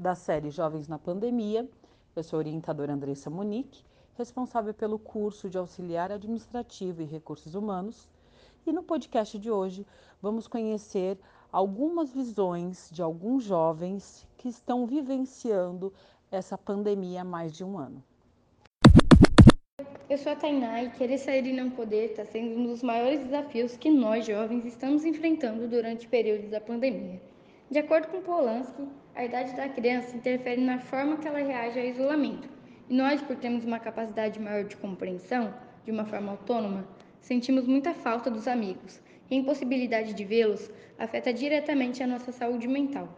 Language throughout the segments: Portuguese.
da série Jovens na Pandemia. Eu sou a orientadora Andressa Monique, responsável pelo curso de auxiliar administrativo e recursos humanos. E no podcast de hoje vamos conhecer algumas visões de alguns jovens que estão vivenciando essa pandemia há mais de um ano. Eu sou a Tainá e querer sair e não poder está sendo um dos maiores desafios que nós jovens estamos enfrentando durante o período da pandemia. De acordo com Polanski, a idade da criança interfere na forma que ela reage ao isolamento. E nós, por termos uma capacidade maior de compreensão, de uma forma autônoma, sentimos muita falta dos amigos. E a impossibilidade de vê-los afeta diretamente a nossa saúde mental.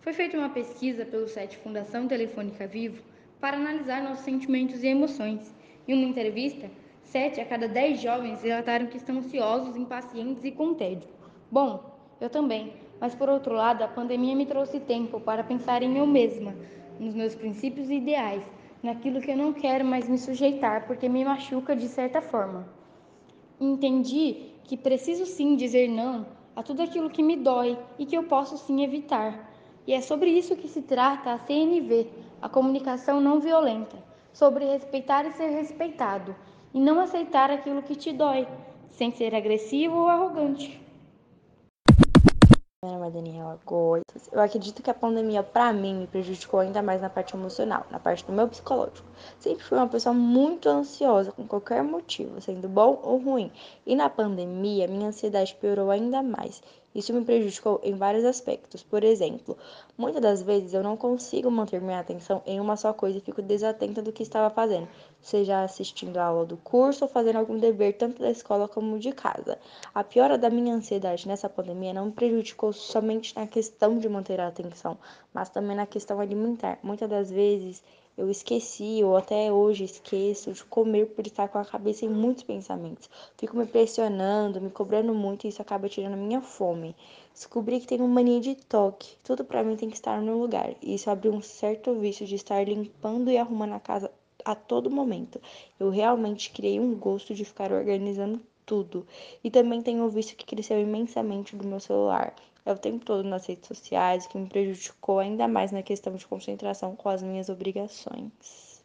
Foi feita uma pesquisa pelo site Fundação Telefônica Vivo para analisar nossos sentimentos e emoções. Em uma entrevista, 7 a cada 10 jovens relataram que estão ansiosos, impacientes e com tédio. Bom, eu também, mas por outro lado, a pandemia me trouxe tempo para pensar em eu mesma, nos meus princípios e ideais, naquilo que eu não quero mais me sujeitar porque me machuca de certa forma. Entendi que preciso sim dizer não a tudo aquilo que me dói e que eu posso sim evitar. E é sobre isso que se trata a CNV, a comunicação não violenta sobre respeitar e ser respeitado, e não aceitar aquilo que te dói, sem ser agressivo ou arrogante. Meu nome é Daniela Goiás. Eu acredito que a pandemia, para mim, me prejudicou ainda mais na parte emocional, na parte do meu psicológico. Sempre fui uma pessoa muito ansiosa com qualquer motivo, sendo bom ou ruim. E na pandemia, minha ansiedade piorou ainda mais. Isso me prejudicou em vários aspectos. Por exemplo, muitas das vezes eu não consigo manter minha atenção em uma só coisa e fico desatenta do que estava fazendo, seja assistindo a aula do curso ou fazendo algum dever tanto da escola como de casa. A piora da minha ansiedade nessa pandemia não me prejudicou somente na questão de manter a atenção, mas também na questão alimentar. Muitas das vezes eu esqueci, ou até hoje esqueço, de comer por estar com a cabeça em muitos pensamentos. Fico me pressionando, me cobrando muito e isso acaba tirando a minha fome. Descobri que tenho mania de toque. Tudo para mim tem que estar no lugar. E isso abriu um certo vício de estar limpando e arrumando a casa a todo momento. Eu realmente criei um gosto de ficar organizando tudo. E também tenho o vício que cresceu imensamente do meu celular é o tempo todo nas redes sociais, que me prejudicou ainda mais na questão de concentração com as minhas obrigações.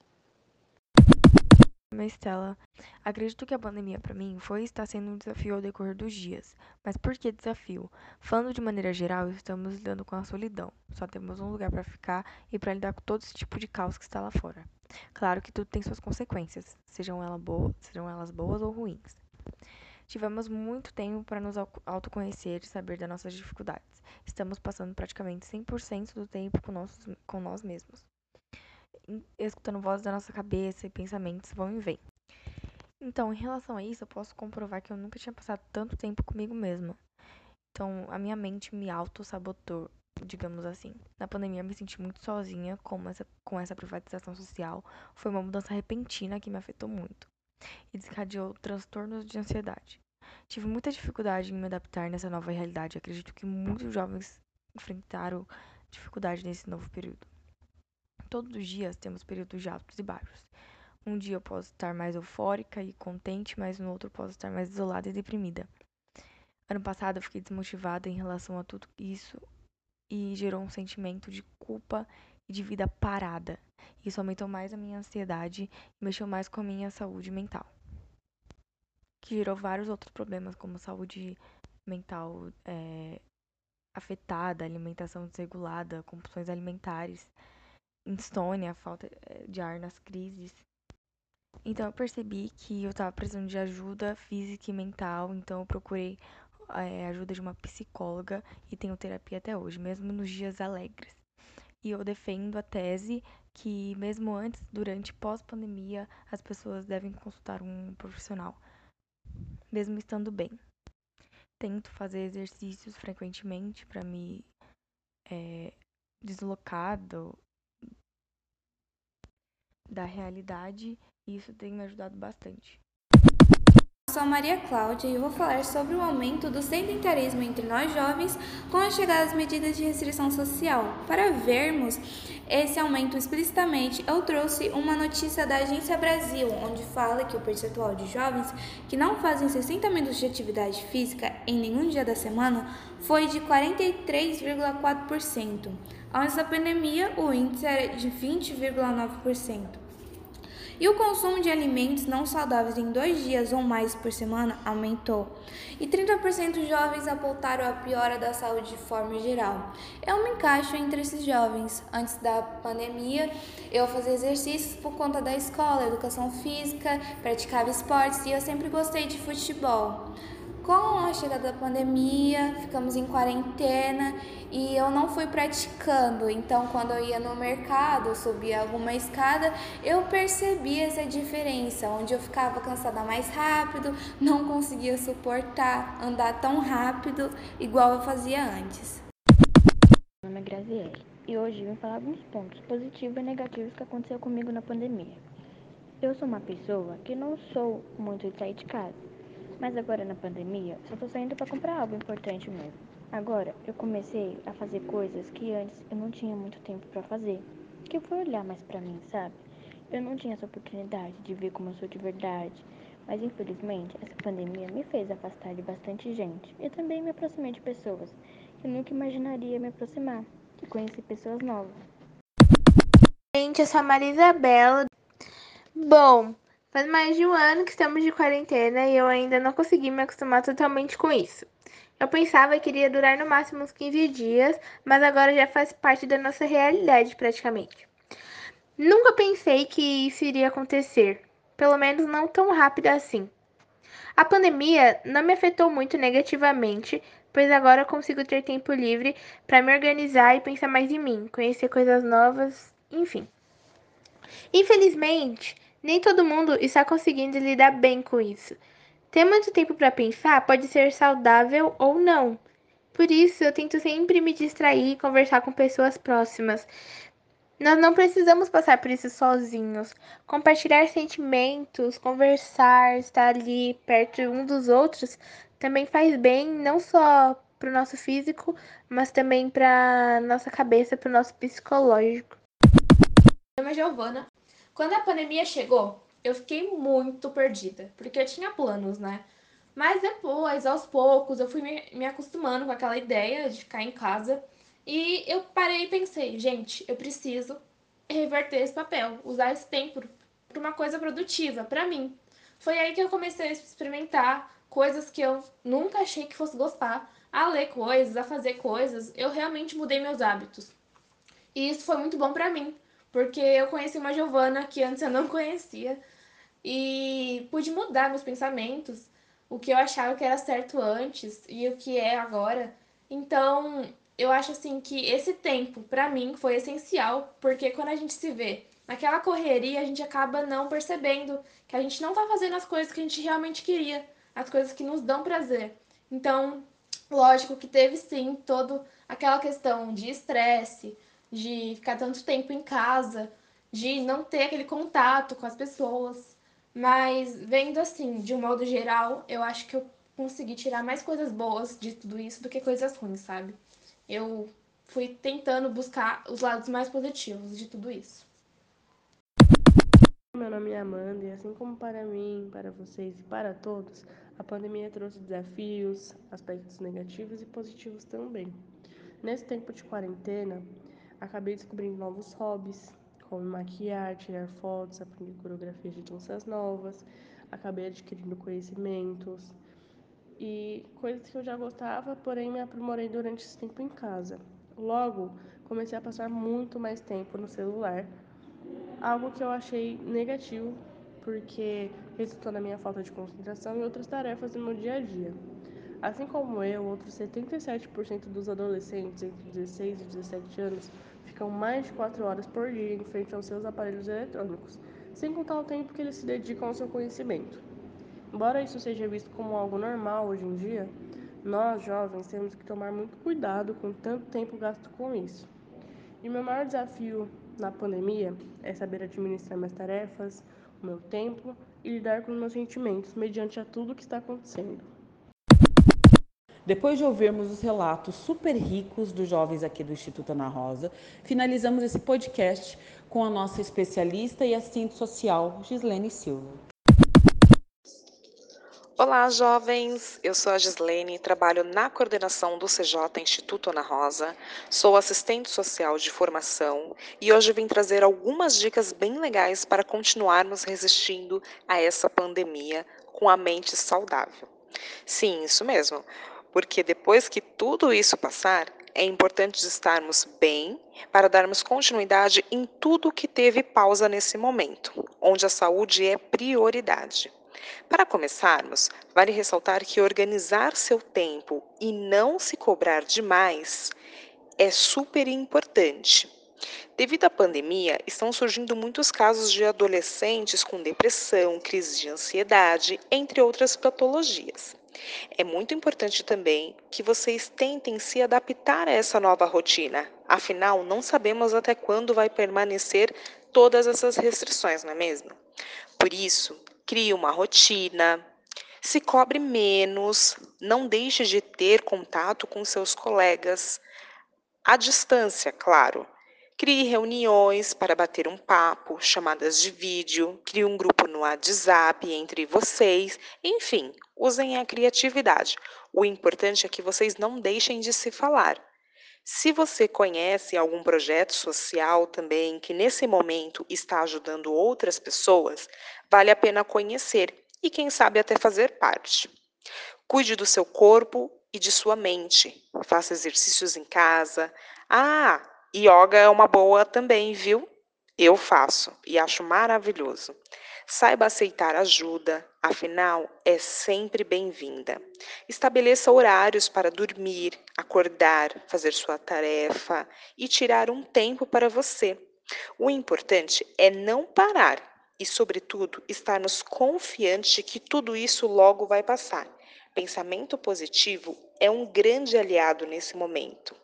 É Estela. Acredito que a pandemia para mim foi e está sendo um desafio ao decorrer dos dias. Mas por que desafio? Falando de maneira geral, estamos lidando com a solidão. Só temos um lugar para ficar e para lidar com todo esse tipo de caos que está lá fora. Claro que tudo tem suas consequências, sejam, sejam elas boas ou ruins. Tivemos muito tempo para nos autoconhecer e saber das nossas dificuldades. Estamos passando praticamente 100% do tempo com, nossos, com nós mesmos. Escutando vozes da nossa cabeça e pensamentos vão e vêm. Então, em relação a isso, eu posso comprovar que eu nunca tinha passado tanto tempo comigo mesma. Então, a minha mente me auto-sabotou, digamos assim. Na pandemia, eu me senti muito sozinha com essa, com essa privatização social. Foi uma mudança repentina que me afetou muito e desencadeou transtornos de ansiedade. Tive muita dificuldade em me adaptar nessa nova realidade. Acredito que muitos jovens enfrentaram dificuldade nesse novo período. Todos os dias temos períodos de altos e baixos. Um dia eu posso estar mais eufórica e contente, mas no outro posso estar mais isolada e deprimida. Ano passado eu fiquei desmotivada em relação a tudo isso e gerou um sentimento de culpa e de vida parada. Isso aumentou mais a minha ansiedade e mexeu mais com a minha saúde mental. Que gerou vários outros problemas, como saúde mental é, afetada, alimentação desregulada, compulsões alimentares, insônia, falta é, de ar nas crises. Então eu percebi que eu estava precisando de ajuda física e mental, então eu procurei é, ajuda de uma psicóloga e tenho terapia até hoje, mesmo nos dias alegres. E eu defendo a tese que mesmo antes, durante e pós-pandemia, as pessoas devem consultar um profissional, mesmo estando bem. Tento fazer exercícios frequentemente para me é, deslocar do, da realidade e isso tem me ajudado bastante. Sou a Maria Cláudia e vou falar sobre o aumento do sedentarismo entre nós jovens com a chegada das medidas de restrição social. Para vermos esse aumento explicitamente, eu trouxe uma notícia da Agência Brasil, onde fala que o percentual de jovens que não fazem 60 minutos de atividade física em nenhum dia da semana foi de 43,4%. Antes da pandemia, o índice era de 20,9%. E o consumo de alimentos não saudáveis em dois dias ou mais por semana aumentou. E 30% dos jovens apontaram a piora da saúde de forma geral. Eu me encaixo entre esses jovens. Antes da pandemia, eu fazia exercícios por conta da escola, educação física, praticava esportes e eu sempre gostei de futebol. Com a chegada da pandemia, ficamos em quarentena e eu não fui praticando. Então, quando eu ia no mercado, subia alguma escada, eu percebi essa diferença, onde eu ficava cansada mais rápido, não conseguia suportar andar tão rápido igual eu fazia antes. Meu nome é Graziele e hoje vim falar alguns pontos positivos e negativos que aconteceu comigo na pandemia. Eu sou uma pessoa que não sou muito de sair de casa mas agora na pandemia, só tô saindo para comprar algo importante mesmo. Agora, eu comecei a fazer coisas que antes eu não tinha muito tempo para fazer. Que fui olhar mais para mim, sabe? Eu não tinha essa oportunidade de ver como eu sou de verdade. Mas infelizmente, essa pandemia me fez afastar de bastante gente. E também me aproximei de pessoas que eu nunca imaginaria me aproximar. E conheci pessoas novas. Gente, eu sou a Maria. Bom, Faz mais de um ano que estamos de quarentena e eu ainda não consegui me acostumar totalmente com isso. Eu pensava que iria durar no máximo uns 15 dias, mas agora já faz parte da nossa realidade praticamente. Nunca pensei que isso iria acontecer, pelo menos não tão rápido assim. A pandemia não me afetou muito negativamente, pois agora eu consigo ter tempo livre para me organizar e pensar mais em mim, conhecer coisas novas, enfim. Infelizmente, nem todo mundo está conseguindo lidar bem com isso. Ter muito tempo para pensar pode ser saudável ou não. Por isso, eu tento sempre me distrair e conversar com pessoas próximas. Nós não precisamos passar por isso sozinhos. Compartilhar sentimentos, conversar, estar ali perto um dos outros também faz bem, não só para o nosso físico, mas também para nossa cabeça, para o nosso psicológico. Meu nome é Giovana, quando a pandemia chegou, eu fiquei muito perdida, porque eu tinha planos, né? Mas depois, aos poucos, eu fui me, acostumando com aquela ideia de ficar em casa. E eu parei e pensei, gente, eu preciso reverter esse papel, usar esse tempo para uma coisa produtiva, para mim. Foi aí que eu comecei a experimentar coisas que eu nunca achei que fosse gostar, a ler coisas, a fazer coisas. Eu realmente mudei meus hábitos. E isso foi muito bom para mim, porque eu conheci uma Giovana que antes eu não conhecia e pude mudar meus pensamentos, o que eu achava que era certo antes e o que é agora. Então, eu acho assim que esse tempo para mim foi essencial, porque quando a gente se vê naquela correria, a gente acaba não percebendo que a gente não tá fazendo as coisas que a gente realmente queria, as coisas que nos dão prazer. Então, lógico que teve sim todo aquela questão de estresse, de ficar tanto tempo em casa, de não ter aquele contato com as pessoas. Mas vendo assim, de um modo geral, eu acho que eu consegui tirar mais coisas boas de tudo isso do que coisas ruins, sabe? Eu fui tentando buscar os lados mais positivos de tudo isso. Meu nome é Amanda e assim como para mim, para vocês e para todos, a pandemia trouxe desafios, aspectos negativos e positivos também. Nesse tempo de quarentena, Acabei descobrindo novos hobbies, como maquiar, tirar fotos, aprender coreografias de danças novas. Acabei adquirindo conhecimentos e coisas que eu já gostava, porém me aprimorei durante esse tempo em casa. Logo, comecei a passar muito mais tempo no celular, algo que eu achei negativo, porque resultou na minha falta de concentração e outras tarefas do meu dia a dia. Assim como eu, outros 77% dos adolescentes entre 16 e 17 anos ficam mais de 4 horas por dia em frente aos seus aparelhos eletrônicos, sem contar o tempo que eles se dedicam ao seu conhecimento. Embora isso seja visto como algo normal hoje em dia, nós jovens temos que tomar muito cuidado com tanto tempo gasto com isso. E meu maior desafio na pandemia é saber administrar minhas tarefas, o meu tempo e lidar com os meus sentimentos mediante a tudo que está acontecendo. Depois de ouvirmos os relatos super ricos dos jovens aqui do Instituto Ana Rosa, finalizamos esse podcast com a nossa especialista e assistente social, Gislene Silva. Olá, jovens! Eu sou a Gislene, trabalho na coordenação do CJ Instituto Ana Rosa, sou assistente social de formação e hoje vim trazer algumas dicas bem legais para continuarmos resistindo a essa pandemia com a mente saudável. Sim, isso mesmo, porque depois que tudo isso passar, é importante estarmos bem para darmos continuidade em tudo que teve pausa nesse momento, onde a saúde é prioridade. Para começarmos, vale ressaltar que organizar seu tempo e não se cobrar demais é super importante. Devido à pandemia, estão surgindo muitos casos de adolescentes com depressão, crise de ansiedade, entre outras patologias. É muito importante também que vocês tentem se adaptar a essa nova rotina, afinal, não sabemos até quando vai permanecer todas essas restrições, não é mesmo? Por isso, crie uma rotina, se cobre menos, não deixe de ter contato com seus colegas, à distância, claro. Crie reuniões para bater um papo, chamadas de vídeo, crie um grupo no WhatsApp entre vocês, enfim, usem a criatividade. O importante é que vocês não deixem de se falar. Se você conhece algum projeto social também que nesse momento está ajudando outras pessoas, vale a pena conhecer e, quem sabe, até fazer parte. Cuide do seu corpo e de sua mente. Faça exercícios em casa. Ah, yoga é uma boa também, viu? Eu faço e acho maravilhoso. Saiba aceitar ajuda, afinal, é sempre bem-vinda. Estabeleça horários para dormir, acordar, fazer sua tarefa e tirar um tempo para você. O importante é não parar e, sobretudo, estarmos confiantes de que tudo isso logo vai passar. Pensamento positivo é um grande aliado nesse momento.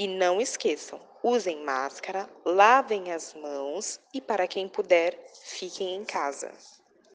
E não esqueçam, usem máscara, lavem as mãos e, para quem puder, fiquem em casa.